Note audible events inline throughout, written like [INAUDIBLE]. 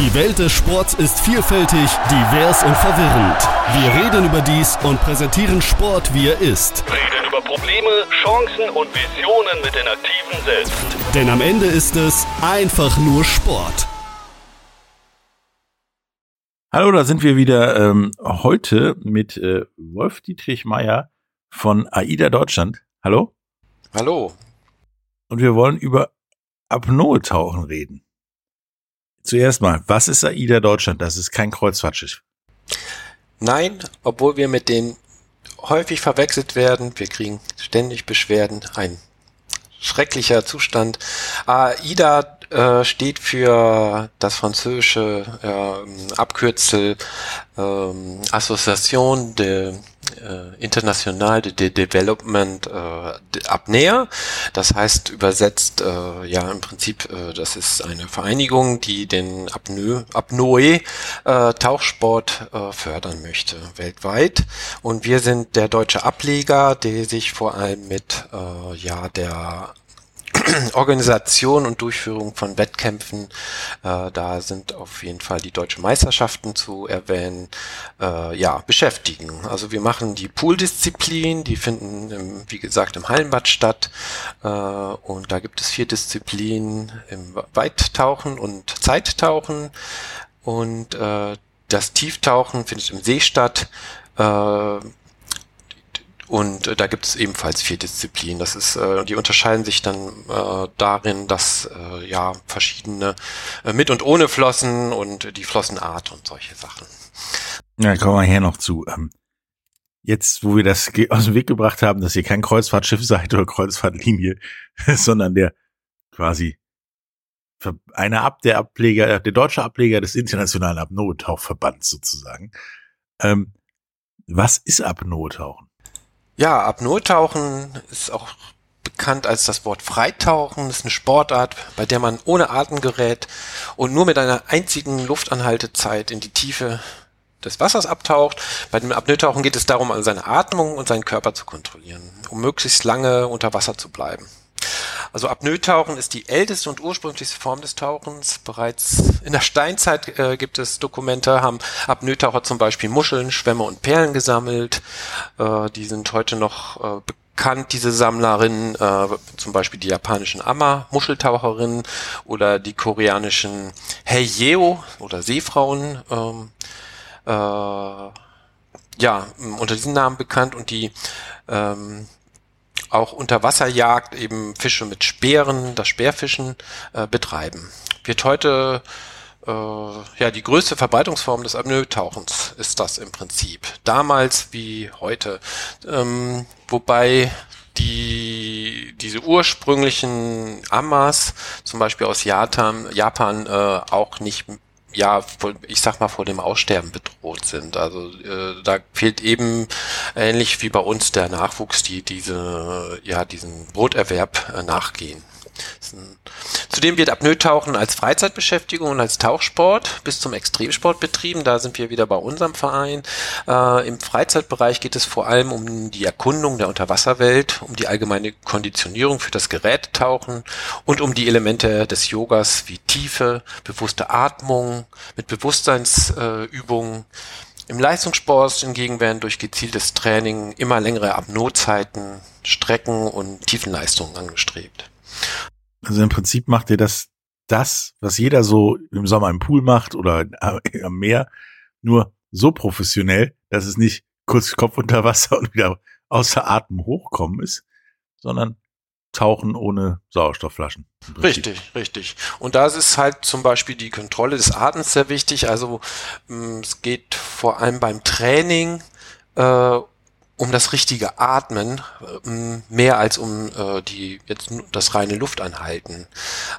Die Welt des Sports ist vielfältig, divers und verwirrend. Wir reden über dies und präsentieren Sport, wie er ist. Reden über Probleme, Chancen und Visionen mit den Aktiven selbst. Denn am Ende ist es einfach nur Sport. Hallo, da sind wir wieder ähm, heute mit äh, Wolf Dietrich Meyer von AIDA Deutschland. Hallo? Hallo. Und wir wollen über Apnoe-Tauchen reden. Zuerst mal, was ist AIDA Deutschland? Das ist kein Kreuzfahrtschiff. Nein, obwohl wir mit denen häufig verwechselt werden. Wir kriegen ständig Beschwerden. Ein schrecklicher Zustand. AIDA äh, steht für das französische äh, Abkürzel äh, Association de äh, International de Development äh, Apnea. Das heißt übersetzt äh, ja im Prinzip, äh, das ist eine Vereinigung, die den Apnoe, Apnoe äh, Tauchsport äh, fördern möchte weltweit. Und wir sind der deutsche Ableger, der sich vor allem mit äh, ja der [CLEARS THROAT] Organisation und Durchführung von Wettkämpfen, äh, da sind auf jeden Fall die deutschen Meisterschaften zu erwähnen, äh, ja, beschäftigen. Also wir machen die Pool-Disziplin, die finden, im, wie gesagt, im Hallenbad statt. Äh, und da gibt es vier Disziplinen im Weittauchen und Zeittauchen. Und äh, das Tieftauchen findet im See statt. Äh, und äh, da gibt es ebenfalls vier Disziplinen. Das ist, äh, die unterscheiden sich dann äh, darin, dass äh, ja verschiedene äh, mit und ohne Flossen und die Flossenart und solche Sachen. Ja, kommen wir hier noch zu. Ähm, jetzt, wo wir das aus dem Weg gebracht haben, dass ihr kein Kreuzfahrtschiff seid oder Kreuzfahrtlinie, [LAUGHS] sondern der quasi einer ab der Ableger, der deutsche Ableger des internationalen Apnoe-Tauchverbands sozusagen. Ähm, was ist Apnoe-Tauchen? Ja, Apnoe-Tauchen ist auch bekannt als das Wort Freitauchen. Das ist eine Sportart, bei der man ohne Atemgerät und nur mit einer einzigen Luftanhaltezeit in die Tiefe des Wassers abtaucht. Bei dem Apnoe-Tauchen geht es darum, seine Atmung und seinen Körper zu kontrollieren, um möglichst lange unter Wasser zu bleiben. Also Apnoe-Tauchen ist die älteste und ursprünglichste Form des Tauchens. Bereits in der Steinzeit äh, gibt es Dokumente, haben Apnoe-Taucher zum Beispiel Muscheln, Schwämme und Perlen gesammelt. Äh, die sind heute noch äh, bekannt, diese Sammlerinnen, äh, zum Beispiel die japanischen Amma, Muscheltaucherinnen oder die koreanischen Heiyeo oder Seefrauen. Ähm, äh, ja, unter diesen Namen bekannt und die ähm, auch Unterwasserjagd, eben Fische mit Speeren, das Speerfischen äh, betreiben. Wird heute äh, ja die größte Verbreitungsform des Apnoe-Tauchens ist das im Prinzip. Damals wie heute. Ähm, wobei die diese ursprünglichen Amas, zum Beispiel aus Japan, Japan äh, auch nicht ja, ich sag mal, vor dem Aussterben bedroht sind. Also äh, da fehlt eben ähnlich wie bei uns der Nachwuchs, die diese, ja, diesen Broterwerb äh, nachgehen. Zudem wird Apnoe-Tauchen als Freizeitbeschäftigung und als Tauchsport bis zum Extremsport betrieben. Da sind wir wieder bei unserem Verein. Äh, Im Freizeitbereich geht es vor allem um die Erkundung der Unterwasserwelt, um die allgemeine Konditionierung für das Gerätetauchen und um die Elemente des Yogas wie Tiefe, bewusste Atmung mit Bewusstseinsübungen. Im Leistungssport hingegen werden durch gezieltes Training immer längere Apnoe-Zeiten, Strecken und Tiefenleistungen angestrebt. Also im Prinzip macht ihr das, das, was jeder so im Sommer im Pool macht oder [LAUGHS] am Meer, nur so professionell, dass es nicht kurz Kopf unter Wasser und wieder außer Atem hochkommen ist, sondern tauchen ohne Sauerstoffflaschen. Richtig, richtig. Und da ist halt zum Beispiel die Kontrolle des Atems sehr wichtig. Also mm, es geht vor allem beim Training äh, um das richtige Atmen ähm, mehr als um äh, die jetzt das reine Luftanhalten.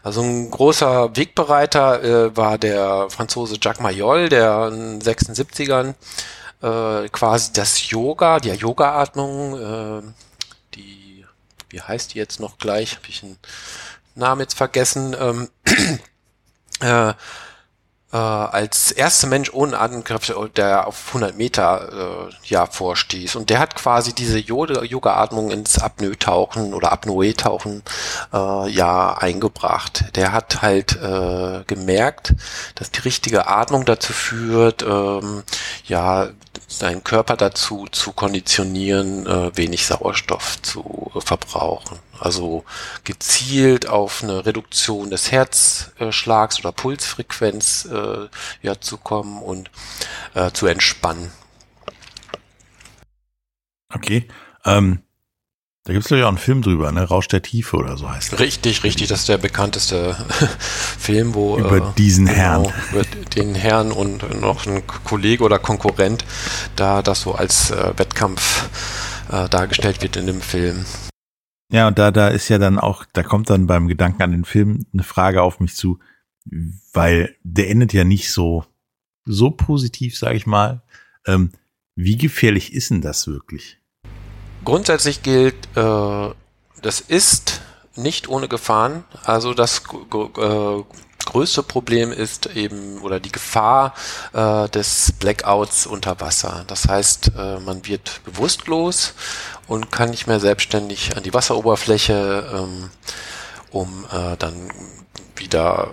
Also ein großer Wegbereiter äh, war der Franzose Jacques Mayol, der in den 76ern äh, quasi das Yoga, die Yoga-Atmung, äh, die, wie heißt die jetzt noch gleich, habe ich einen Namen jetzt vergessen, ähm, [CLEARS THROAT] äh, äh, als erster Mensch ohne Atemkräfte, der auf 100 Meter äh, ja vorstieß. Und der hat quasi diese Yoga-Atmung ins Apnoe-Tauchen oder Apnoe-Tauchen äh, ja eingebracht. Der hat halt äh, gemerkt, dass die richtige Atmung dazu führt, ähm, ja seinen Körper dazu zu konditionieren, äh, wenig Sauerstoff zu äh, verbrauchen. Also gezielt auf eine Reduktion des Herzschlags oder Pulsfrequenz äh, ja, zu kommen und äh, zu entspannen. Okay. Ähm, da gibt es ja auch einen Film drüber, ne? Rausch der Tiefe oder so heißt das. Richtig, richtig. Das ist der bekannteste [LAUGHS] Film, wo über äh, diesen genau, Herrn, über den Herrn und noch ein Kollege oder Konkurrent da das so als äh, Wettkampf äh, dargestellt wird in dem Film. Ja, und da, da ist ja dann auch, da kommt dann beim Gedanken an den Film eine Frage auf mich zu, weil der endet ja nicht so, so positiv, sage ich mal. Ähm, wie gefährlich ist denn das wirklich? Grundsätzlich gilt, äh, das ist nicht ohne Gefahren. Also das äh, größte Problem ist eben oder die Gefahr äh, des Blackouts unter Wasser. Das heißt, äh, man wird bewusstlos und kann nicht mehr selbstständig an die Wasseroberfläche, ähm, um äh, dann wieder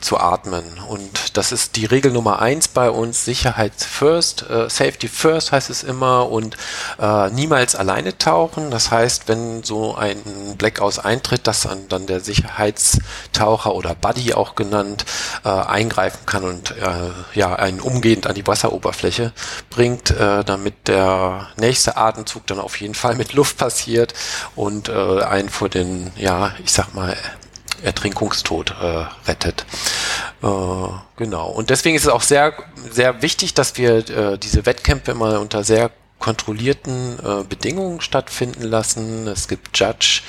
zu atmen. Und das ist die Regel Nummer eins bei uns, Sicherheit first, äh, Safety first heißt es immer und äh, niemals alleine tauchen. Das heißt, wenn so ein Blackout eintritt, dass dann, der Sicherheitstaucher oder Buddy auch genannt äh, eingreifen kann und äh, ja einen umgehend an die Wasseroberfläche bringt, äh, damit der nächste Atemzug dann auf jeden Fall mit Luft passiert und äh, einen vor den, ja, ich sag mal, Ertrinkungstod äh, rettet. Äh, genau. Und deswegen ist es auch sehr, sehr wichtig, dass wir äh, diese Wettkämpfe mal unter sehr kontrollierten äh, Bedingungen stattfinden lassen. Es gibt Judge,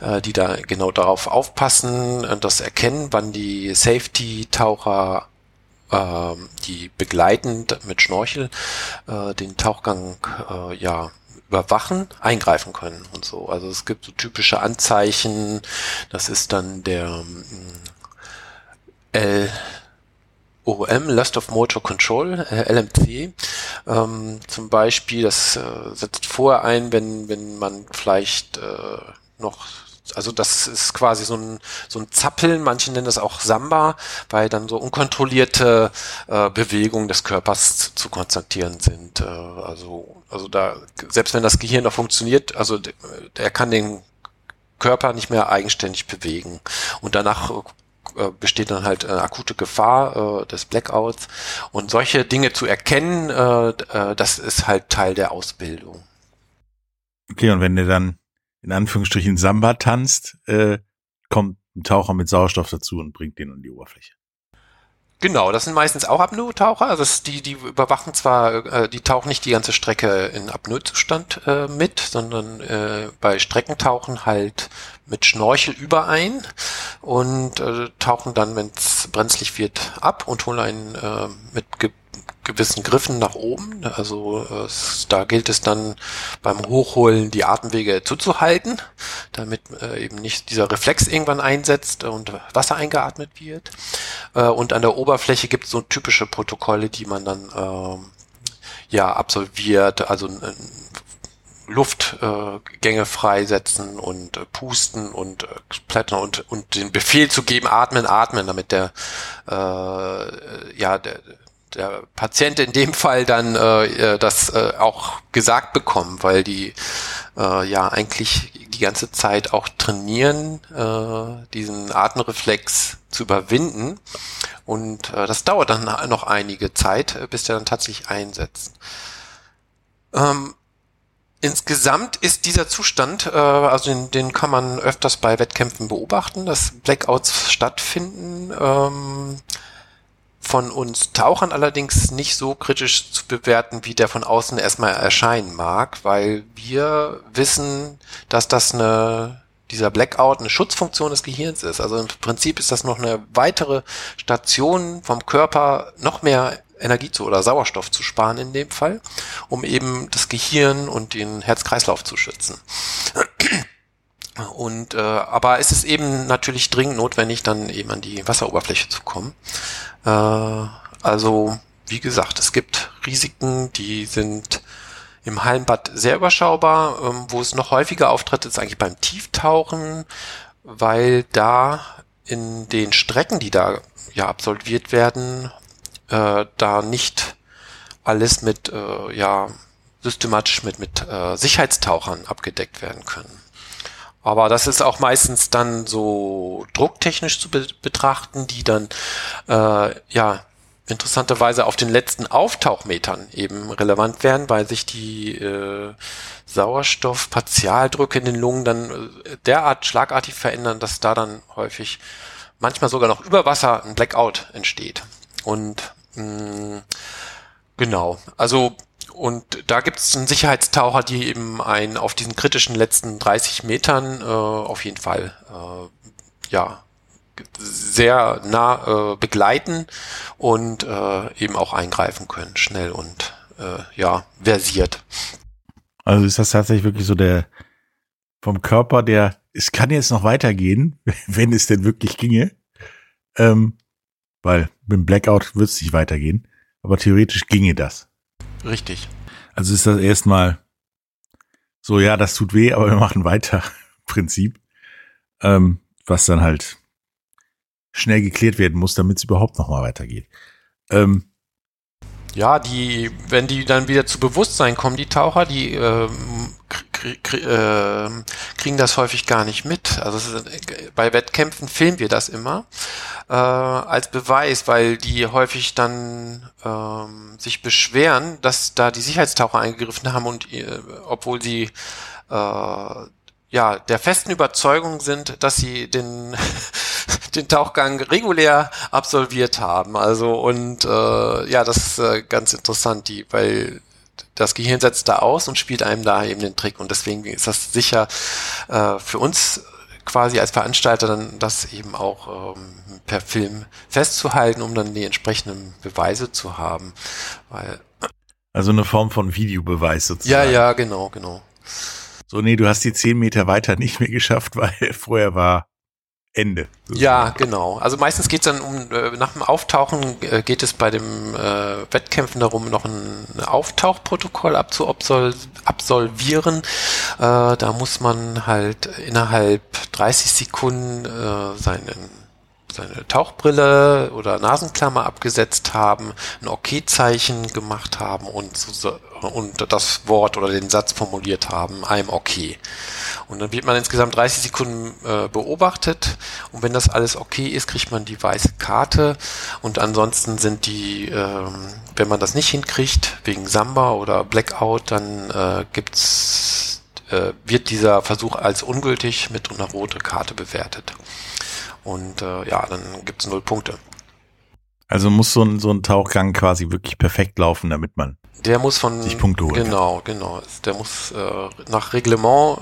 äh, die da genau darauf aufpassen, äh, das erkennen, wann die Safety-Taucher äh, die begleitend mit Schnorchel äh, den Tauchgang äh, ja überwachen, eingreifen können und so. Also es gibt so typische Anzeichen, das ist dann der mm, L OM, Lust of Motor Control, äh, LMC, ähm, zum Beispiel, das äh, setzt vorher ein, wenn, wenn man vielleicht äh, noch also das ist quasi so ein, so ein Zappeln, manche nennen das auch Samba, weil dann so unkontrollierte äh, Bewegungen des Körpers zu, konstatieren sind. Äh, also, also da, selbst wenn das Gehirn noch funktioniert, also er kann den Körper nicht mehr eigenständig bewegen. Und danach äh, besteht dann halt äh, akute Gefahr äh, des Blackouts. Und solche Dinge zu erkennen, äh, äh, das ist halt Teil der Ausbildung. Okay, und wenn der dann in Anführungsstrichen Samba tanzt, äh, kommt ein Taucher mit Sauerstoff dazu und bringt den an die Oberfläche. Genau, das sind meistens auch Apnoe-Taucher. Also die, die überwachen zwar, äh, die tauchen nicht die ganze Strecke in Apnoe-Zustand äh, mit, sondern äh, bei Streckentauchen halt mit Schnorchel überein und äh, tauchen dann, wenn es brenzlig wird, ab und holen einen äh, mit gewissen Griffen nach oben. Also es, da gilt es dann beim Hochholen die Atemwege zuzuhalten, damit äh, eben nicht dieser Reflex irgendwann einsetzt und Wasser eingeatmet wird. Äh, und an der Oberfläche gibt es so typische Protokolle, die man dann äh, ja absolviert, also Luftgänge äh, freisetzen und äh, pusten und äh, plättern und, und den Befehl zu geben, atmen, atmen, damit der äh, ja der, der Patient in dem Fall dann äh, äh, das äh, auch gesagt bekommen, weil die äh, ja eigentlich die ganze Zeit auch trainieren, äh, diesen Atemreflex zu überwinden. Und äh, das dauert dann noch einige Zeit, äh, bis der dann tatsächlich einsetzt. Ähm, Insgesamt ist dieser Zustand, äh, also den, den kann man öfters bei Wettkämpfen beobachten, dass Blackouts stattfinden. Ähm, von uns Tauchern allerdings nicht so kritisch zu bewerten, wie der von außen erstmal erscheinen mag, weil wir wissen, dass das eine dieser Blackout eine Schutzfunktion des Gehirns ist. Also im Prinzip ist das noch eine weitere Station vom Körper, noch mehr Energie zu oder Sauerstoff zu sparen in dem Fall, um eben das Gehirn und den Herz-Kreislauf zu schützen. Und äh, aber es ist eben natürlich dringend notwendig, dann eben an die Wasseroberfläche zu kommen. Äh, also wie gesagt, es gibt Risiken, die sind im Hallenbad sehr überschaubar. Ähm, wo es noch häufiger auftritt, ist eigentlich beim Tieftauchen, weil da in den Strecken, die da ja absolviert werden, äh, da nicht alles mit äh, ja systematisch mit mit äh, Sicherheitstauchern abgedeckt werden können. Aber das ist auch meistens dann so drucktechnisch zu be betrachten, die dann äh, ja interessanterweise auf den letzten Auftauchmetern eben relevant werden, weil sich die äh, Sauerstoffpartialdrücke in den Lungen dann äh, derart schlagartig verändern, dass da dann häufig manchmal sogar noch über Wasser ein Blackout entsteht. Und mh, genau, also und da gibt es einen Sicherheitstaucher, die eben einen auf diesen kritischen letzten 30 Metern äh, auf jeden Fall äh, ja sehr nah äh, begleiten und äh, eben auch eingreifen können, schnell und äh, ja, versiert. Also ist das tatsächlich wirklich so der vom Körper, der, es kann jetzt noch weitergehen, [LAUGHS] wenn es denn wirklich ginge. Ähm, weil mit dem Blackout wird es nicht weitergehen. Aber theoretisch ginge das. Richtig. Also ist das erstmal so, ja, das tut weh, aber wir machen weiter. [LAUGHS] Prinzip. Ähm, was dann halt schnell geklärt werden muss, damit es überhaupt noch mal weitergeht. Ähm, ja, die, wenn die dann wieder zu Bewusstsein kommen, die Taucher, die äh, kriegen das häufig gar nicht mit. Also ist, bei Wettkämpfen filmen wir das immer äh, als Beweis, weil die häufig dann ähm, sich beschweren, dass da die Sicherheitstaucher eingegriffen haben und äh, obwohl sie äh, ja der festen Überzeugung sind, dass sie den [LAUGHS] den Tauchgang regulär absolviert haben. Also und äh, ja, das ist äh, ganz interessant, die, weil das Gehirn setzt da aus und spielt einem da eben den Trick. Und deswegen ist das sicher äh, für uns quasi als Veranstalter dann das eben auch ähm, per Film festzuhalten, um dann die entsprechenden Beweise zu haben. Weil, also eine Form von Videobeweis sozusagen. Ja, ja, genau, genau. So, nee, du hast die zehn Meter weiter nicht mehr geschafft, [LAUGHS] weil vorher war Ende. Ja, genau. Also meistens geht es dann um, äh, nach dem Auftauchen äh, geht es bei dem äh, Wettkämpfen darum, noch ein Auftauchprotokoll abzuabsol absolvieren. Äh, da muss man halt innerhalb 30 Sekunden seinen seine Tauchbrille oder Nasenklammer abgesetzt haben, ein Okay-Zeichen gemacht haben und, so, und das Wort oder den Satz formuliert haben, I'm okay. Und dann wird man insgesamt 30 Sekunden äh, beobachtet und wenn das alles okay ist, kriegt man die weiße Karte und ansonsten sind die, ähm, wenn man das nicht hinkriegt, wegen Samba oder Blackout, dann äh, gibt's, äh, wird dieser Versuch als ungültig mit einer roten Karte bewertet. Und äh, ja, dann gibt's null Punkte. Also muss so ein, so ein Tauchgang quasi wirklich perfekt laufen, damit man der muss von sich Punkte holen. Genau, genau. Der muss äh, nach Reglement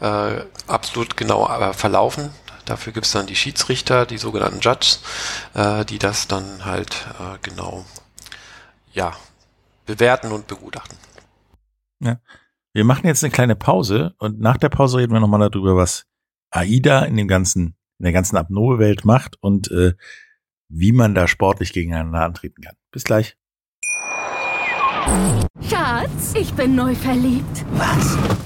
äh, äh, absolut genau äh, verlaufen. Dafür gibt's dann die Schiedsrichter, die sogenannten Judges, äh, die das dann halt äh, genau ja bewerten und begutachten. Ja. Wir machen jetzt eine kleine Pause und nach der Pause reden wir nochmal darüber, was AIDA in dem ganzen in der ganzen Apnoe-Welt macht und äh, wie man da sportlich gegeneinander antreten kann. Bis gleich. Schatz, ich bin neu verliebt. Was?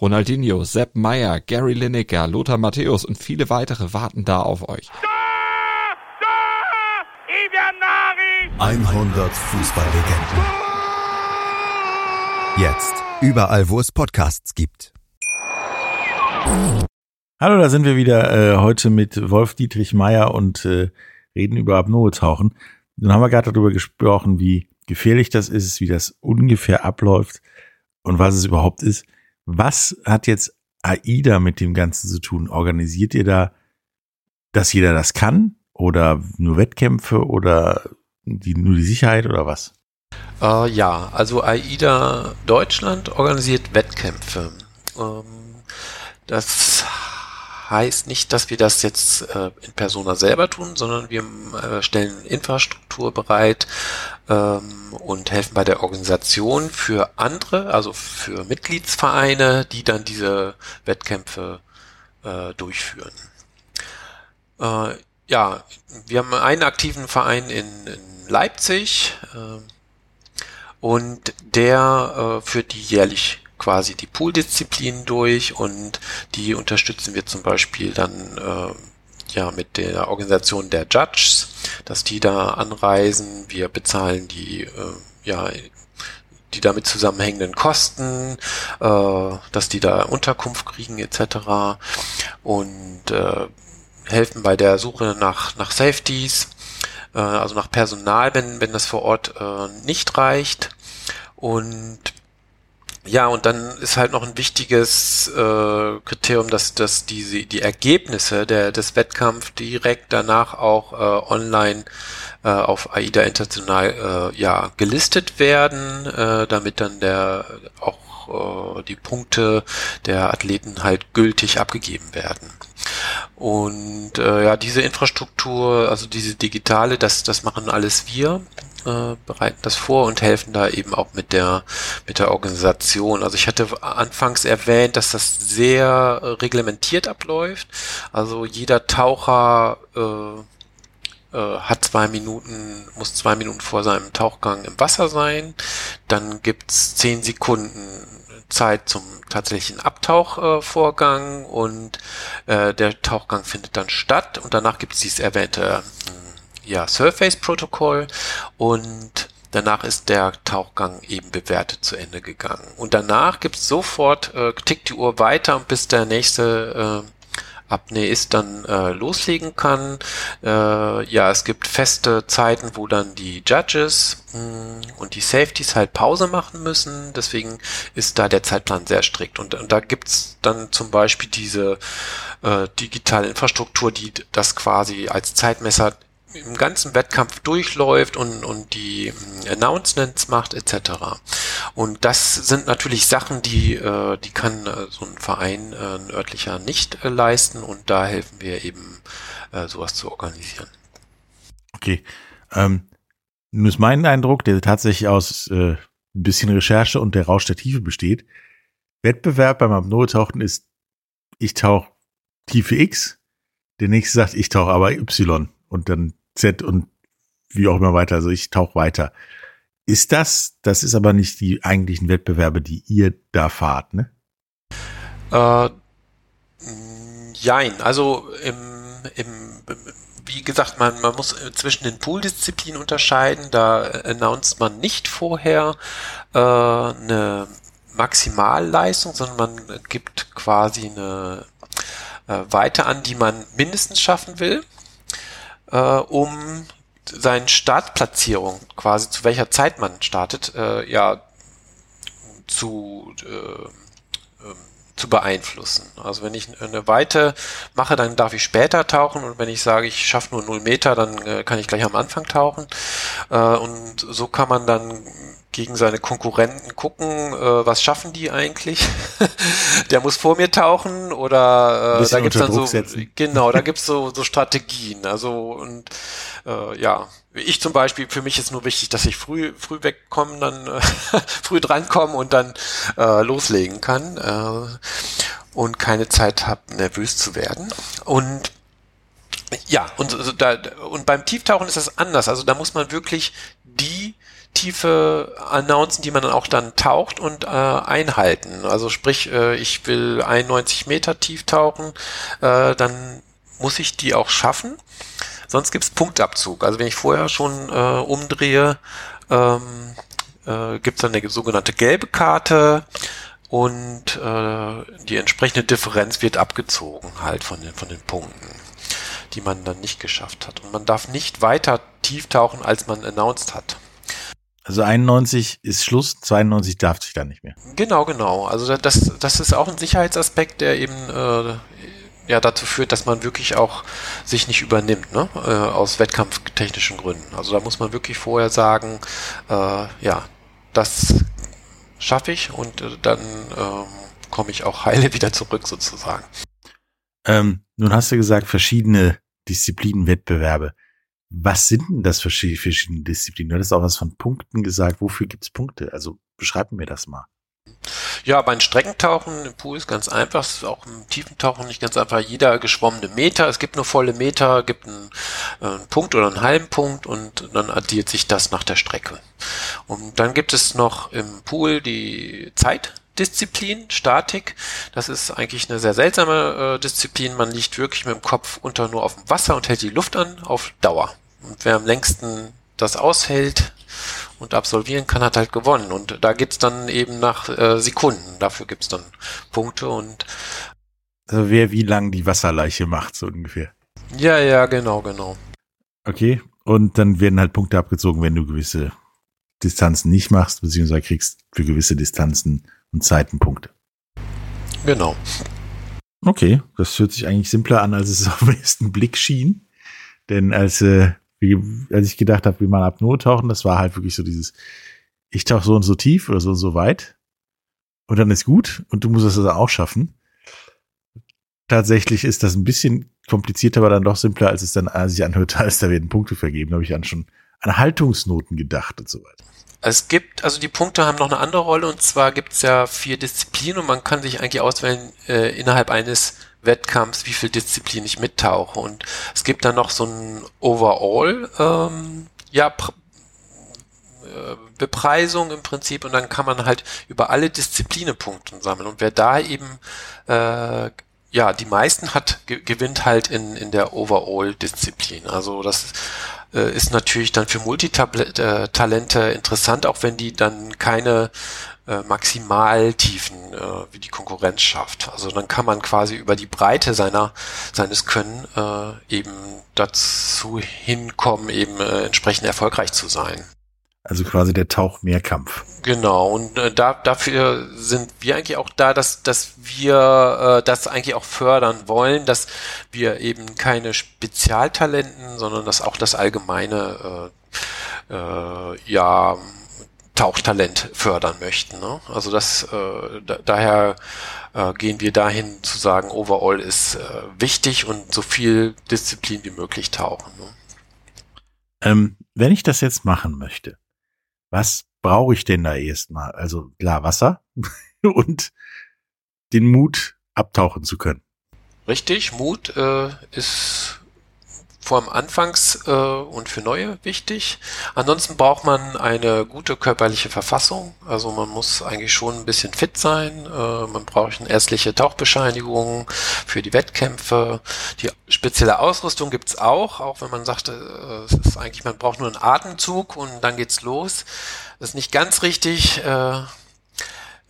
Ronaldinho, Sepp Meyer, Gary Lineker, Lothar Matthäus und viele weitere warten da auf euch. 100 Fußballlegenden. Jetzt. Überall, wo es Podcasts gibt. Hallo, da sind wir wieder äh, heute mit Wolf Dietrich Meyer und äh, reden über Apnoe-Tauchen. Dann haben wir gerade darüber gesprochen, wie gefährlich das ist, wie das ungefähr abläuft und was es überhaupt ist. Was hat jetzt AIDA mit dem Ganzen zu tun? Organisiert ihr da, dass jeder das kann? Oder nur Wettkämpfe oder die, nur die Sicherheit oder was? Äh, ja, also AIDA Deutschland organisiert Wettkämpfe. Ähm, das heißt nicht, dass wir das jetzt äh, in Persona selber tun, sondern wir äh, stellen Infrastruktur bereit ähm, und helfen bei der Organisation für andere, also für Mitgliedsvereine, die dann diese Wettkämpfe äh, durchführen. Äh, ja, wir haben einen aktiven Verein in, in Leipzig äh, und der äh, führt die jährlich quasi die Pooldisziplinen durch und die unterstützen wir zum Beispiel dann äh, ja mit der Organisation der Judges, dass die da anreisen. Wir bezahlen die äh, ja die damit zusammenhängenden Kosten, äh, dass die da Unterkunft kriegen etc. und äh, helfen bei der Suche nach nach Safeties, äh, also nach Personal, wenn wenn das vor Ort äh, nicht reicht und ja, und dann ist halt noch ein wichtiges äh, Kriterium, dass, dass diese, die Ergebnisse der, des Wettkampfs direkt danach auch äh, online äh, auf AIDA International äh, ja, gelistet werden, äh, damit dann der auch äh, die Punkte der Athleten halt gültig abgegeben werden. Und äh, ja, diese Infrastruktur, also diese digitale, das, das machen alles wir äh, bereiten das vor und helfen da eben auch mit der mit der Organisation. Also ich hatte anfangs erwähnt, dass das sehr äh, reglementiert abläuft. Also jeder Taucher äh, äh, hat zwei Minuten, muss zwei Minuten vor seinem Tauchgang im Wasser sein. Dann gibt's zehn Sekunden Zeit zum tatsächlichen Abtauchvorgang und äh, der Tauchgang findet dann statt und danach gibt es dieses erwähnte ja, Surface-Protokoll und danach ist der Tauchgang eben bewertet zu Ende gegangen. Und danach gibt's sofort, äh, tickt die Uhr weiter bis der nächste äh, Apneist dann äh, loslegen kann. Äh, ja, es gibt feste Zeiten, wo dann die Judges mh, hm, und die Safeties halt Pause machen müssen. Deswegen ist da der Zeitplan sehr strikt. Und, und da gibt's dann zum Beispiel diese äh, digitale Infrastruktur, die das quasi als Zeitmesser im ganzen Wettkampf durchläuft und, und die ähm, Announcements macht etc. Und das sind natürlich Sachen, die, äh, die kann äh, so ein Verein, äh, ein örtlicher nicht äh, leisten und da helfen wir eben, äh, sowas zu organisieren. Okay. Ähm, nun ist mein Eindruck, der tatsächlich aus äh, ein bisschen Recherche und der Rausch der Tiefe besteht. Wettbewerb beim Apnoe-Tauchen ist, ich tauche Tiefe X, der nächste sagt, ich tauche aber Y und dann Z und wie auch immer weiter. Also ich tauche weiter. Ist das, das ist aber nicht die eigentlichen Wettbewerbe, die ihr da fahrt, ne? Äh, jein, also im, im, wie gesagt, man, man muss zwischen den Pooldisziplinen unterscheiden. Da announced man nicht vorher äh, eine Maximalleistung, sondern man gibt quasi eine äh, Weite an, die man mindestens schaffen will äh, um seine Startplatzierung, quasi zu welcher Zeit man startet, äh, ja zu äh, ähm, zu beeinflussen. Also wenn ich eine Weite mache, dann darf ich später tauchen und wenn ich sage, ich schaffe nur 0 Meter, dann äh, kann ich gleich am Anfang tauchen. Äh, und so kann man dann gegen seine Konkurrenten gucken, äh, was schaffen die eigentlich? [LAUGHS] Der muss vor mir tauchen oder äh, da gibt's dann so setzen. genau, da [LAUGHS] gibt's so so Strategien. Also und äh, ja, ich zum Beispiel, für mich ist nur wichtig, dass ich früh früh wegkomme, dann äh, [LAUGHS] früh drankomme und dann äh, loslegen kann äh, und keine Zeit habe, nervös zu werden. Und ja, und, da, und beim Tieftauchen ist das anders. Also da muss man wirklich die Tiefe announcen, die man dann auch dann taucht und äh, einhalten. Also sprich, äh, ich will 91 Meter tief tauchen, äh, dann muss ich die auch schaffen. Sonst gibt's Punktabzug. Also wenn ich vorher schon äh, umdrehe, ähm, äh, gibt's dann eine sogenannte gelbe Karte und äh, die entsprechende Differenz wird abgezogen halt von den, von den Punkten, die man dann nicht geschafft hat. Und man darf nicht weiter tief tauchen, als man announced hat. Also 91 ist Schluss, 92 darf sich dann nicht mehr. Genau, genau. Also das, das ist auch ein Sicherheitsaspekt, der eben äh, ja dazu führt, dass man wirklich auch sich nicht übernimmt, ne? Äh, aus wettkampftechnischen Gründen. Also da muss man wirklich vorher sagen, äh, ja, das schaffe ich und äh, dann ähm, komme ich auch heile wieder zurück sozusagen. Ähm, nun hast du gesagt, verschiedene Disziplinen, Wettbewerbe. Was sind denn das für verschiedene Disziplinen? Du hattest auch was von Punkten gesagt. Wofür gibt es Punkte? Also beschreib mir das mal. Ja, beim Streckentauchen im Pool ist ganz einfach, ist auch im Tiefentauchen nicht ganz einfach. Jeder geschwommene Meter, es gibt nur volle Meter, gibt einen, äh, einen Punkt oder einen halben Punkt und dann addiert sich das nach der Strecke. Und dann gibt es noch im Pool die Zeitdisziplin, Statik. Das ist eigentlich eine sehr seltsame äh, Disziplin. Man liegt wirklich mit dem Kopf unter nur auf dem Wasser und hält die Luft an auf Dauer. Und wer am längsten das aushält und absolvieren kann, hat halt gewonnen. Und da gibt's dann eben nach äh, Sekunden. Dafür gibt's dann Punkte und Also wer wie lang die Wasserleiche macht, so ungefähr. ja, ja, genau, genau. Okay. Und dann werden halt Punkte abgezogen, wenn du gewisse Distanzen nicht machst, beziehungsweise kriegst für gewisse Distanzen und Zeiten Punkte. Genau. Okay, das hört sich eigentlich simpler an, als es [LAUGHS] auf den ersten Blick schien. Denn als, äh, wie, als ich gedacht habe, wie man Apnoe tauchen, das war halt wirklich so dieses, ich tauche so und so tief oder so und so weit. Und dann ist gut und du musst es also auch schaffen. Tatsächlich ist das ein bisschen komplizierter, aber dann doch simpler, als es dann sich anhört, [LAUGHS] als da werden Punkte vergeben. Da habe ich an schon an Haltungsnoten gedacht und so weiter. Es gibt, also die Punkte haben noch eine andere Rolle und zwar gibt es ja vier Disziplinen und man kann sich eigentlich auswählen äh, innerhalb eines Wettkampfs, wie viel Disziplin ich mittauche. Und es gibt dann noch so ein Overall, ähm, ja, pr- äh, Bepreisung im Prinzip und dann kann man halt über alle Disziplinen Punkte sammeln. Und wer da eben äh, ja die meisten hat, ge gewinnt halt in, in der Overall-Disziplin. Also das äh, ist natürlich dann für Multitalente interessant, auch wenn die dann keine äh, Maximaltiefen äh, wie die Konkurrenz schafft. Also dann kann man quasi über die Breite seiner seines Können äh, eben dazu hinkommen, eben äh, entsprechend erfolgreich zu sein. Also quasi der Tauchmehrkampf. Genau, und äh, da, dafür sind wir eigentlich auch da, dass, dass wir äh, das eigentlich auch fördern wollen, dass wir eben keine Spezialtalenten, sondern dass auch das allgemeine äh, äh, ja, Tauchtalent fördern möchten. Ne? Also das äh, da, daher äh, gehen wir dahin zu sagen, overall ist äh, wichtig und so viel Disziplin wie möglich tauchen. Ne? Ähm, wenn ich das jetzt machen möchte, was brauche ich denn da erstmal? Also klar, Wasser [LAUGHS] und den Mut, abtauchen zu können. Richtig, Mut äh, ist vor allem anfangs äh, und für Neue wichtig. Ansonsten braucht man eine gute körperliche Verfassung. Also man muss eigentlich schon ein bisschen fit sein. Äh, man braucht eine ärztliche Tauchbescheinigung für die Wettkämpfe. Die spezielle Ausrüstung gibt's auch, auch wenn man sagt, äh, es ist eigentlich, man braucht nur einen Atemzug und dann geht's los. Das ist nicht ganz richtig. Äh,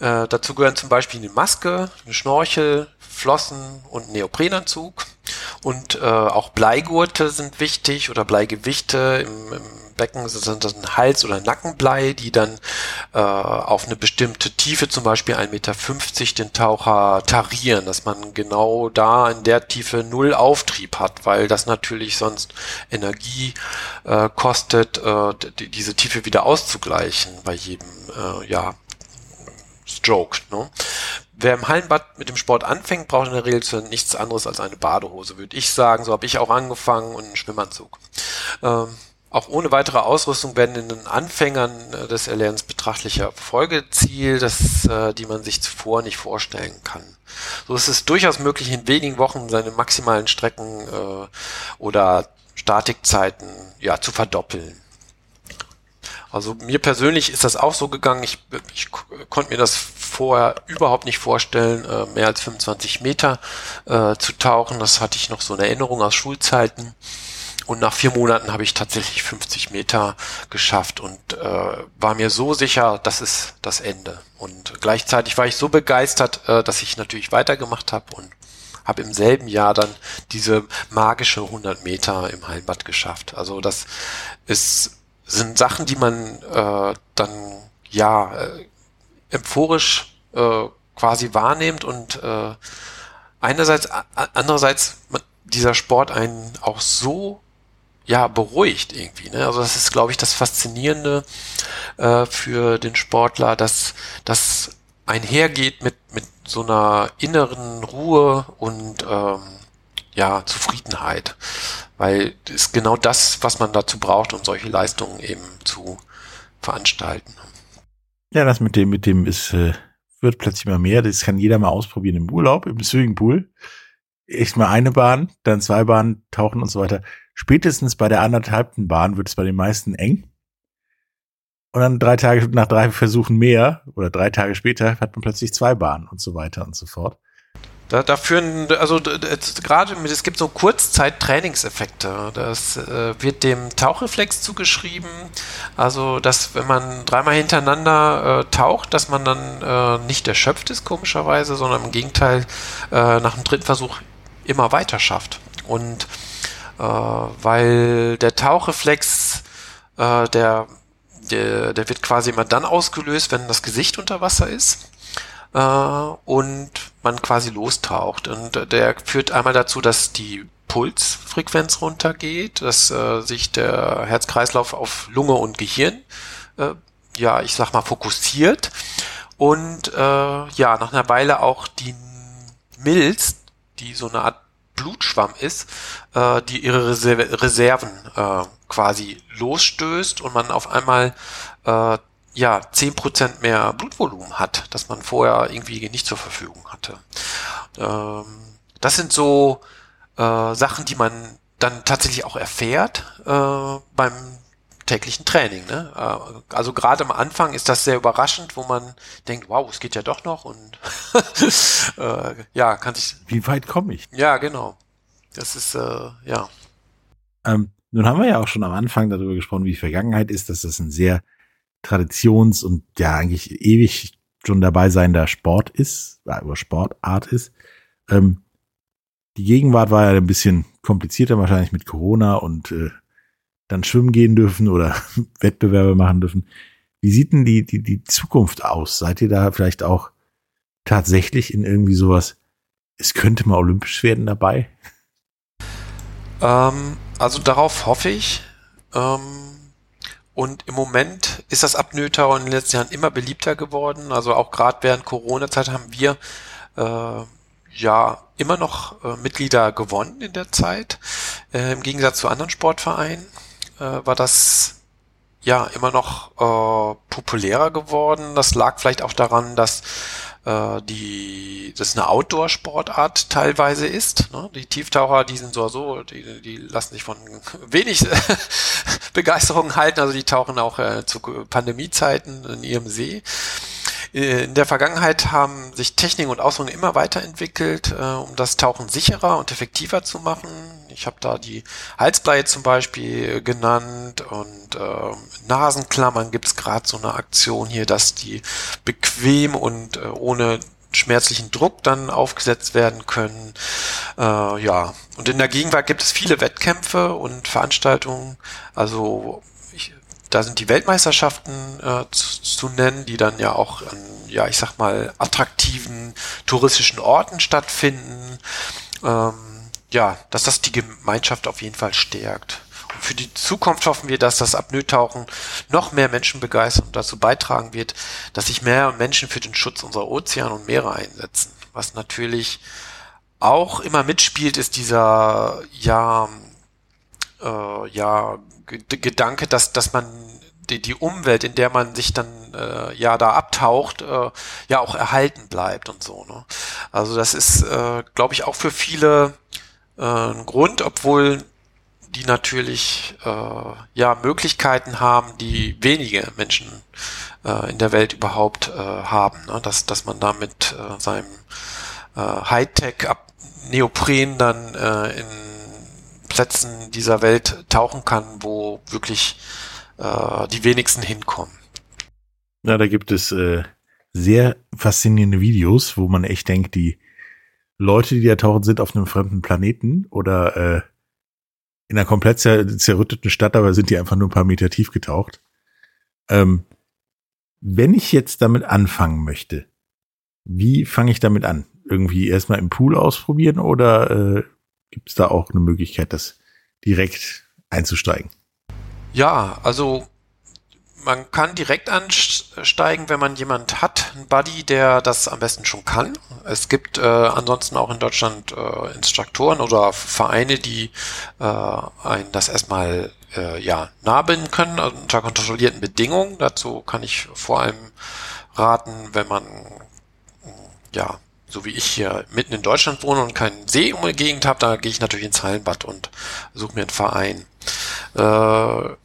äh, dazu gehören zum Beispiel eine Maske, eine Schnorchel, Flossen und Neoprenanzug. Und äh, auch Bleigurte sind wichtig oder Bleigewichte. Im, im Becken sind das ein Hals- oder Nackenblei, die dann äh, auf eine bestimmte Tiefe, zum Beispiel 1,50 Meter, den Taucher tarieren, dass man genau da in der Tiefe null Auftrieb hat, weil das natürlich sonst Energie äh, kostet, äh, die, diese Tiefe wieder auszugleichen bei jedem äh, ja, Stroke. Ne? Wer im Hallenbad mit dem Sport anfängt, braucht in der Regel nichts anderes als eine Badehose, würde ich sagen. So habe ich auch angefangen und einen Schwimmanzug. Ähm, auch ohne weitere Ausrüstung werden in den Anfängern äh, des Erlernens betrachtliche Erfolge erzielt, äh, die man sich zuvor nicht vorstellen kann. So ist es durchaus möglich, in wenigen Wochen seine maximalen Strecken äh, oder Statikzeiten ja, zu verdoppeln. Also mir persönlich ist das auch so gegangen. Ich, ich konnte mir das vorher überhaupt nicht vorstellen, äh, mehr als 25 Meter äh, zu tauchen. Das hatte ich noch so eine Erinnerung aus Schulzeiten. Und nach vier Monaten habe ich tatsächlich 50 Meter geschafft und äh, war mir so sicher, das ist das Ende. Und gleichzeitig war ich so begeistert, äh, dass ich natürlich weitergemacht habe und habe im selben Jahr dann diese magische 100 Meter im Hallenbad geschafft. Also das ist sind Sachen, die man äh, dann ja äh, euphorisch äh, quasi wahrnimmt und äh, einerseits, andererseits dieser Sport einen auch so ja beruhigt irgendwie. Ne? Also das ist, glaube ich, das Faszinierende äh, für den Sportler, dass das einhergeht mit mit so einer inneren Ruhe und ähm, ja Zufriedenheit, weil ist genau das, was man dazu braucht, um solche Leistungen eben zu veranstalten. Ja, das mit dem mit dem ist äh, wird plötzlich immer mehr. Das kann jeder mal ausprobieren im Urlaub, im Swimmingpool. Echt mal eine Bahn, dann zwei Bahnen, tauchen und so weiter. Spätestens bei der anderthalbten Bahn wird es bei den meisten eng. Und dann drei Tage, nach drei Versuchen mehr oder drei Tage später hat man plötzlich zwei Bahnen und so weiter und so fort. Da, da führen, also gerade, es gibt so Kurzzeit-Trainingseffekte. Das äh, wird dem Tauchreflex zugeschrieben. Also, dass wenn man dreimal hintereinander äh, taucht, dass man dann äh, nicht erschöpft ist, komischerweise, sondern im Gegenteil äh, nach dem dritten Versuch immer weiter schafft. Und äh, weil der Tauchreflex, äh, der, der, der wird quasi immer dann ausgelöst, wenn das Gesicht unter Wasser ist äh, und man quasi lostaucht. Und der führt einmal dazu, dass die Pulsfrequenz runtergeht, dass äh, sich der Herzkreislauf auf Lunge und Gehirn, äh, ja, ich sag mal, fokussiert. Und äh, ja, nach einer Weile auch die Milz, die so eine Art Blutschwamm ist, äh, die ihre Reserve, Reserven äh, quasi losstößt und man auf einmal äh, ja, zehn Prozent mehr Blutvolumen hat, das man vorher irgendwie nicht zur Verfügung hatte. Ähm, das sind so äh, Sachen, die man dann tatsächlich auch erfährt äh, beim täglichen Training. Ne? Äh, also gerade am Anfang ist das sehr überraschend, wo man denkt, wow, es geht ja doch noch und [LAUGHS] äh, ja, kann sich. Wie weit komme ich? Ja, genau. Das ist äh, ja. Ähm, nun haben wir ja auch schon am Anfang darüber gesprochen, wie Vergangenheit ist, dass das ein sehr Traditions- und ja eigentlich ewig schon dabei seiender Sport ist, oder Sportart ist. Ähm, die Gegenwart war ja ein bisschen komplizierter wahrscheinlich mit Corona und äh, dann schwimmen gehen dürfen oder [LAUGHS] Wettbewerbe machen dürfen. Wie sieht denn die, die, die Zukunft aus? Seid ihr da vielleicht auch tatsächlich in irgendwie sowas, es könnte mal olympisch werden dabei? Ähm, also darauf hoffe ich. Ähm und im Moment ist das Apnoe-Tower in den letzten Jahren immer beliebter geworden. Also auch gerade während Corona-Zeit haben wir äh, ja immer noch äh, Mitglieder gewonnen in der Zeit. Äh, Im Gegensatz zu anderen Sportvereinen äh, war das ja immer noch äh, populärer geworden. Das lag vielleicht auch daran, dass äh, die das eine Outdoor-Sportart teilweise ist. Ne? Die Tieftaucher, die sind so so, die, die lassen sich von wenig [LAUGHS] Begeisterung halten. Also die tauchen auch äh, zu Pandemiezeiten in ihrem See. Äh, in der Vergangenheit haben sich Technik und Ausrüstung immer weiterentwickelt, äh, um das Tauchen sicherer und effektiver zu machen. Ich habe da die Halsbleie zum Beispiel genannt und äh, Nasenklammern gibt es gerade so eine Aktion hier, dass die bequem und äh, ohne schmerzlichen Druck dann aufgesetzt werden können. Äh, ja, und in der Gegenwart gibt es viele Wettkämpfe und Veranstaltungen, also da sind die Weltmeisterschaften äh, zu, zu, nennen, die dann ja auch an, ja, ich sag mal, attraktiven touristischen Orten stattfinden. Ähm, ja, dass das die Gemeinschaft auf jeden Fall stärkt. Und für die Zukunft hoffen wir, dass das Apnoe-Tauchen noch mehr Menschen begeistert und dazu beitragen wird, dass sich mehr Menschen für den Schutz unserer Ozeane und Meere einsetzen. Was natürlich auch immer mitspielt, ist dieser, ja, äh, ja, Gedanke, dass, dass man die, die Umwelt, in der man sich dann äh, ja da abtaucht, äh, ja auch erhalten bleibt und so. Ne? Also das ist, äh, glaube ich, auch für viele äh, ein Grund, obwohl die natürlich äh, ja Möglichkeiten haben, die wenige Menschen äh, in der Welt überhaupt äh, haben, ne? dass dass man da mit äh, seinem äh, Hightech Neopren dann äh, in Plätzen dieser Welt tauchen kann, wo wirklich äh, die wenigsten hinkommen. Ja, da gibt es äh, sehr faszinierende Videos, wo man echt denkt, die Leute, die da tauchen, sind auf einem fremden Planeten oder äh, in einer komplett zer zerrütteten Stadt, aber sind die einfach nur ein paar Meter tief getaucht. Ähm, wenn ich jetzt damit anfangen möchte, wie fange ich damit an? Irgendwie erstmal im Pool ausprobieren oder äh, gibt es da auch eine Möglichkeit, das direkt einzusteigen? Ja, also man kann direkt ansteigen, wenn man jemand hat, einen Buddy, der das am besten schon kann. Es gibt äh, ansonsten auch in Deutschland äh, Instruktoren oder Vereine, die äh, einen das erstmal äh, ja nahbinden können unter kontrollierten Bedingungen. Dazu kann ich vor allem raten, wenn man ja so wie ich hier mitten in Deutschland wohne und keinen See um die Gegend habe, da gehe ich natürlich ins Hallenbad und suche mir einen Verein. Äh,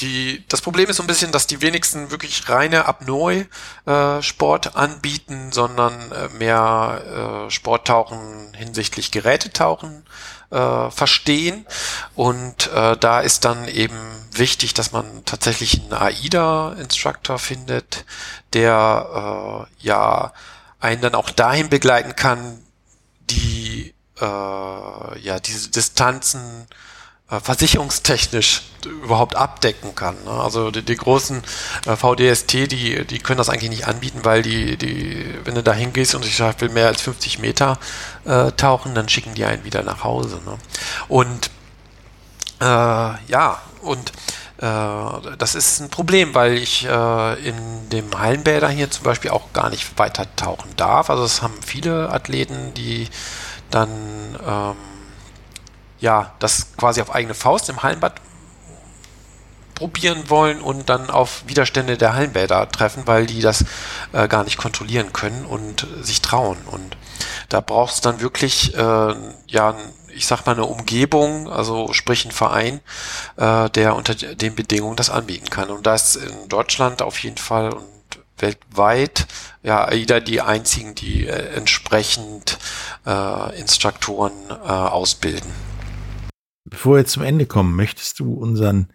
die, das Problem ist so ein bisschen, dass die wenigsten wirklich reine Apnoe-Sport äh, anbieten, sondern äh, mehr äh, Sporttauchen hinsichtlich Gerätetauchen äh, verstehen. Und äh, da ist dann eben wichtig, dass man tatsächlich einen AIDA-Instructor findet, der äh, ja einen dann auch dahin begleiten kann, die äh, ja diese Distanzen versicherungstechnisch überhaupt abdecken kann. Ne? Also die, die großen äh, VDST, die, die können das eigentlich nicht anbieten, weil die, die, wenn du da hingehst und ich will mehr als 50 Meter äh, tauchen, dann schicken die einen wieder nach Hause. Ne? Und äh, ja, und äh, das ist ein Problem, weil ich äh, in dem Hallenbäder hier zum Beispiel auch gar nicht weiter tauchen darf. Also es haben viele Athleten, die dann ähm, ja das quasi auf eigene Faust im Hallenbad probieren wollen und dann auf Widerstände der Hallenbäder treffen, weil die das äh, gar nicht kontrollieren können und sich trauen. Und da braucht es dann wirklich äh, ja ich sag mal, eine Umgebung, also sprich ein Verein, äh, der unter den Bedingungen das anbieten kann. Und das in Deutschland auf jeden Fall und weltweit ja AIDA die einzigen, die äh, entsprechend äh, Instruktoren äh, ausbilden. Bevor wir zum Ende kommen, möchtest du unseren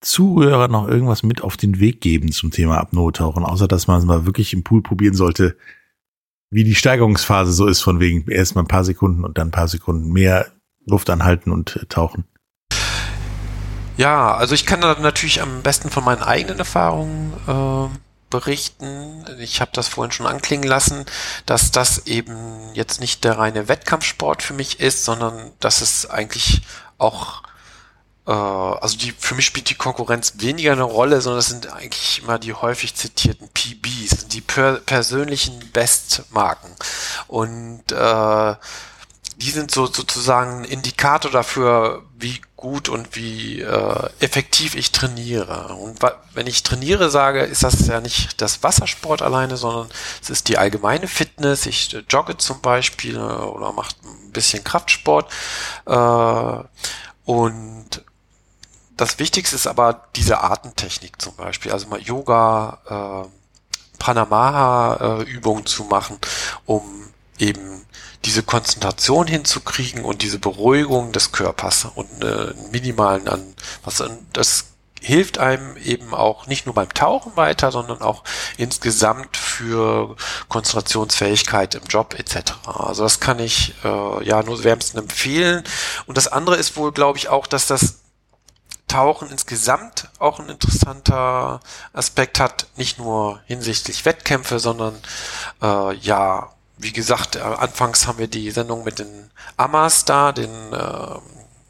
Zuhörer noch irgendwas mit auf den Weg geben zum Thema Apnoe-Tauchen, außer dass man es mal wirklich im Pool probieren sollte, wie die Steigerungsphase so ist, von wegen erstmal ein paar Sekunden und dann ein paar Sekunden mehr Luft anhalten und äh, tauchen. Ja, also ich kann da natürlich am besten von meinen eigenen Erfahrungen äh, berichten. Ich habe das vorhin schon anklingen lassen, dass das eben jetzt nicht der reine Wettkampfsport für mich ist, sondern dass es eigentlich auch äh, also die, für mich spielt die Konkurrenz weniger eine Rolle, sondern das sind eigentlich immer die häufig zitierten PBs, die per persönlichen Bestmarken. Und äh, die sind so sozusagen ein Indikator dafür, wie gut und wie äh, effektiv ich trainiere. Und wenn ich trainiere sage, ist das ja nicht das Wassersport alleine, sondern es ist die allgemeine Fitness. Ich äh, jogge zum Beispiel äh, oder mache ein bisschen Kraftsport. Äh, und das Wichtigste ist aber diese Artentechnik zum Beispiel, also mal Yoga, äh, Panamaha-Übungen äh, zu machen, um eben diese Konzentration hinzukriegen und diese Beruhigung des Körpers und äh, minimalen an was das hilft einem eben auch nicht nur beim Tauchen weiter, sondern auch insgesamt für Konzentrationsfähigkeit im Job etc. Also das kann ich äh, ja nur wärmsten empfehlen. Und das andere ist wohl, glaube ich, auch, dass das Tauchen insgesamt auch ein interessanter Aspekt hat, nicht nur hinsichtlich Wettkämpfe, sondern äh, ja, wie gesagt, äh, anfangs haben wir die Sendung mit den Amas da, den äh,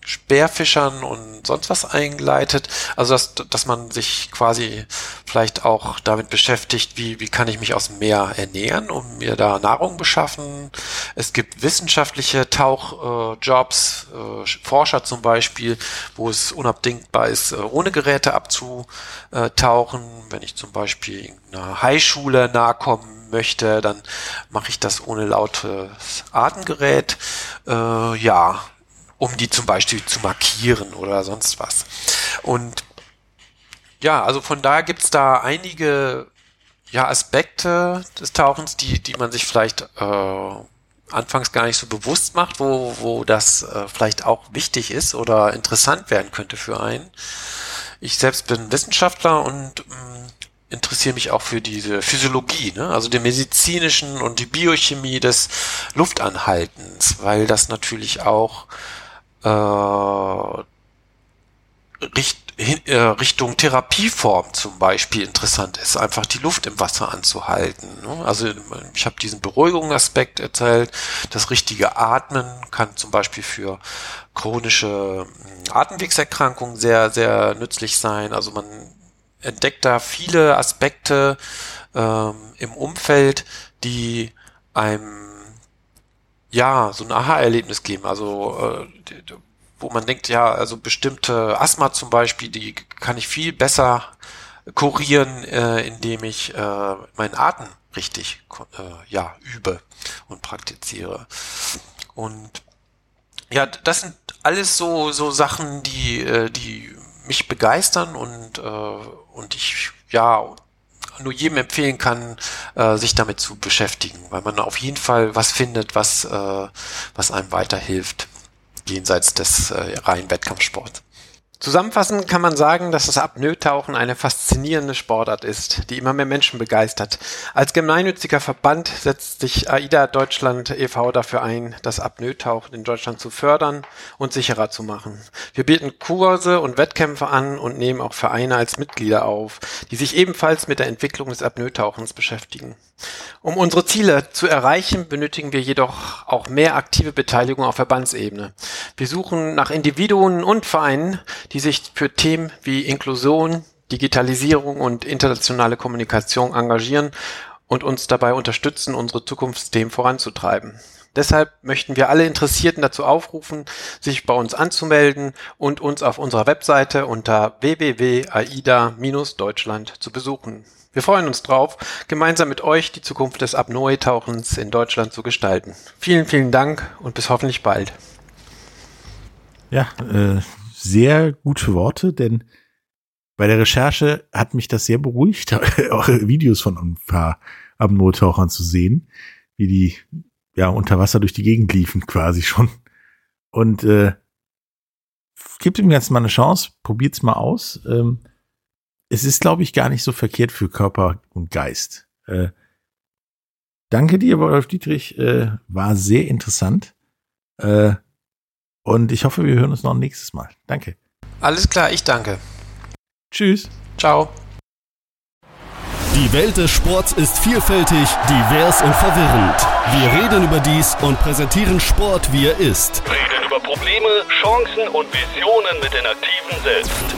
Speerfischern und sonst was eingeleitet. Also dass, dass man sich quasi vielleicht auch damit beschäftigt, wie, wie kann ich mich aus dem Meer ernähren, um mir da Nahrung beschaffen. Es gibt wissenschaftliche Tauchjobs, äh, äh, Forscher zum Beispiel, wo es unabdingbar ist, äh, ohne Geräte abzutauchen. Wenn ich zum Beispiel einer Haischule nahe kommen möchte, dann mache ich das ohne lautes Atemgerät. Äh, ja, um die zum Beispiel zu markieren oder sonst was. Und ja, also von daher gibt's da einige ja, Aspekte des Tauchens, die, die man sich vielleicht äh, anfangs gar nicht so bewusst macht, wo, wo das äh, vielleicht auch wichtig ist oder interessant werden könnte für einen. Ich selbst bin Wissenschaftler und mh, mm, interessiere mich auch für diese Physiologie, ne? also den medizinischen und die Biochemie des Luftanhaltens, weil das natürlich auch Richt, äh, Richtung Therapieform zum Beispiel interessant ist, einfach die Luft im Wasser anzuhalten. Ne? Also ich habe diesen Beruhigungsaspekt erzählt. Das richtige Atmen kann zum Beispiel für chronische hm, Atemwegserkrankungen sehr, sehr nützlich sein. Also man entdeckt da viele Aspekte ähm, im Umfeld, die einem ja so ein Aha-Erlebnis geben. Also äh, wo man denkt, ja, also bestimmte Asthma zum Beispiel, die kann ich viel besser kurieren, äh, indem ich äh, meinen Atem richtig ja übe und praktiziere. Und ja, das sind alles so so Sachen, die die mich begeistern und und ich ja nur jedem empfehlen kann, äh, sich damit zu beschäftigen, weil man auf jeden Fall was findet, was äh, was einem weiterhilft jenseits des äh, reinen Wettkampfsports. Zusammenfassend kann man sagen, dass das Apnoe-Tauchen eine faszinierende Sportart ist, die immer mehr Menschen begeistert. Als gemeinnütziger Verband setzt sich AIDA Deutschland e.V. dafür ein, das Apnoe-Tauchen in Deutschland zu fördern und sicherer zu machen. Wir bieten Kurse und Wettkämpfe an und nehmen auch Vereine als Mitglieder auf, die sich ebenfalls mit der Entwicklung des Apnoe-Tauchens beschäftigen. Um unsere Ziele zu erreichen, benötigen wir jedoch auch mehr aktive Beteiligung auf Verbandsebene. Wir suchen nach Individuen und Vereinen, die sich für Themen wie Inklusion, Digitalisierung und internationale Kommunikation engagieren und uns dabei unterstützen, unsere Zukunftsthemen voranzutreiben. Deshalb möchten wir alle Interessierten dazu aufrufen, sich bei uns anzumelden und uns auf unserer Webseite unter www.aida-deutschland zu besuchen. Wir freuen uns drauf, gemeinsam mit euch die Zukunft des Apnoe-Tauchens in Deutschland zu gestalten. Vielen, vielen Dank und bis hoffentlich bald. Ja, äh, sehr gute Worte, denn bei der Recherche hat mich das sehr beruhigt, [LAUGHS] auch Videos von ein paar Apnoe-Tauchern zu sehen, wie die ja unter Wasser durch die Gegend liefen quasi schon. Und äh, gebt dem Ganzen mal eine Chance, probiert's mal aus. Ähm, es ist, glaube ich, gar nicht so verkehrt für Körper und Geist. Äh, danke dir, Wolf Dietrich, äh, war sehr interessant. Äh, und ich hoffe, wir hören uns noch nächstes Mal. Danke. Alles klar, ich danke. Tschüss. Ciao. Die Welt des Sports ist vielfältig, divers und verwirrend. Wir reden über dies und präsentieren Sport, wie er ist. Reden über Probleme, Chancen und Visionen mit den Aktiven selbst.